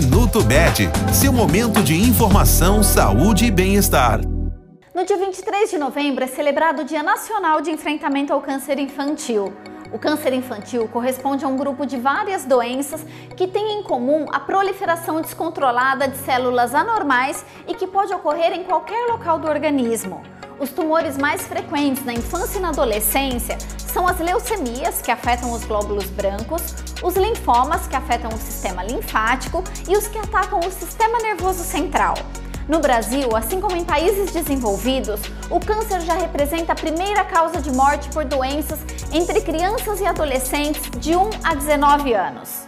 Minuto Med, seu momento de informação, saúde e bem-estar. No dia 23 de novembro é celebrado o Dia Nacional de Enfrentamento ao Câncer Infantil. O câncer infantil corresponde a um grupo de várias doenças que têm em comum a proliferação descontrolada de células anormais e que pode ocorrer em qualquer local do organismo. Os tumores mais frequentes na infância e na adolescência são as leucemias, que afetam os glóbulos brancos, os linfomas, que afetam o sistema linfático, e os que atacam o sistema nervoso central. No Brasil, assim como em países desenvolvidos, o câncer já representa a primeira causa de morte por doenças entre crianças e adolescentes de 1 a 19 anos.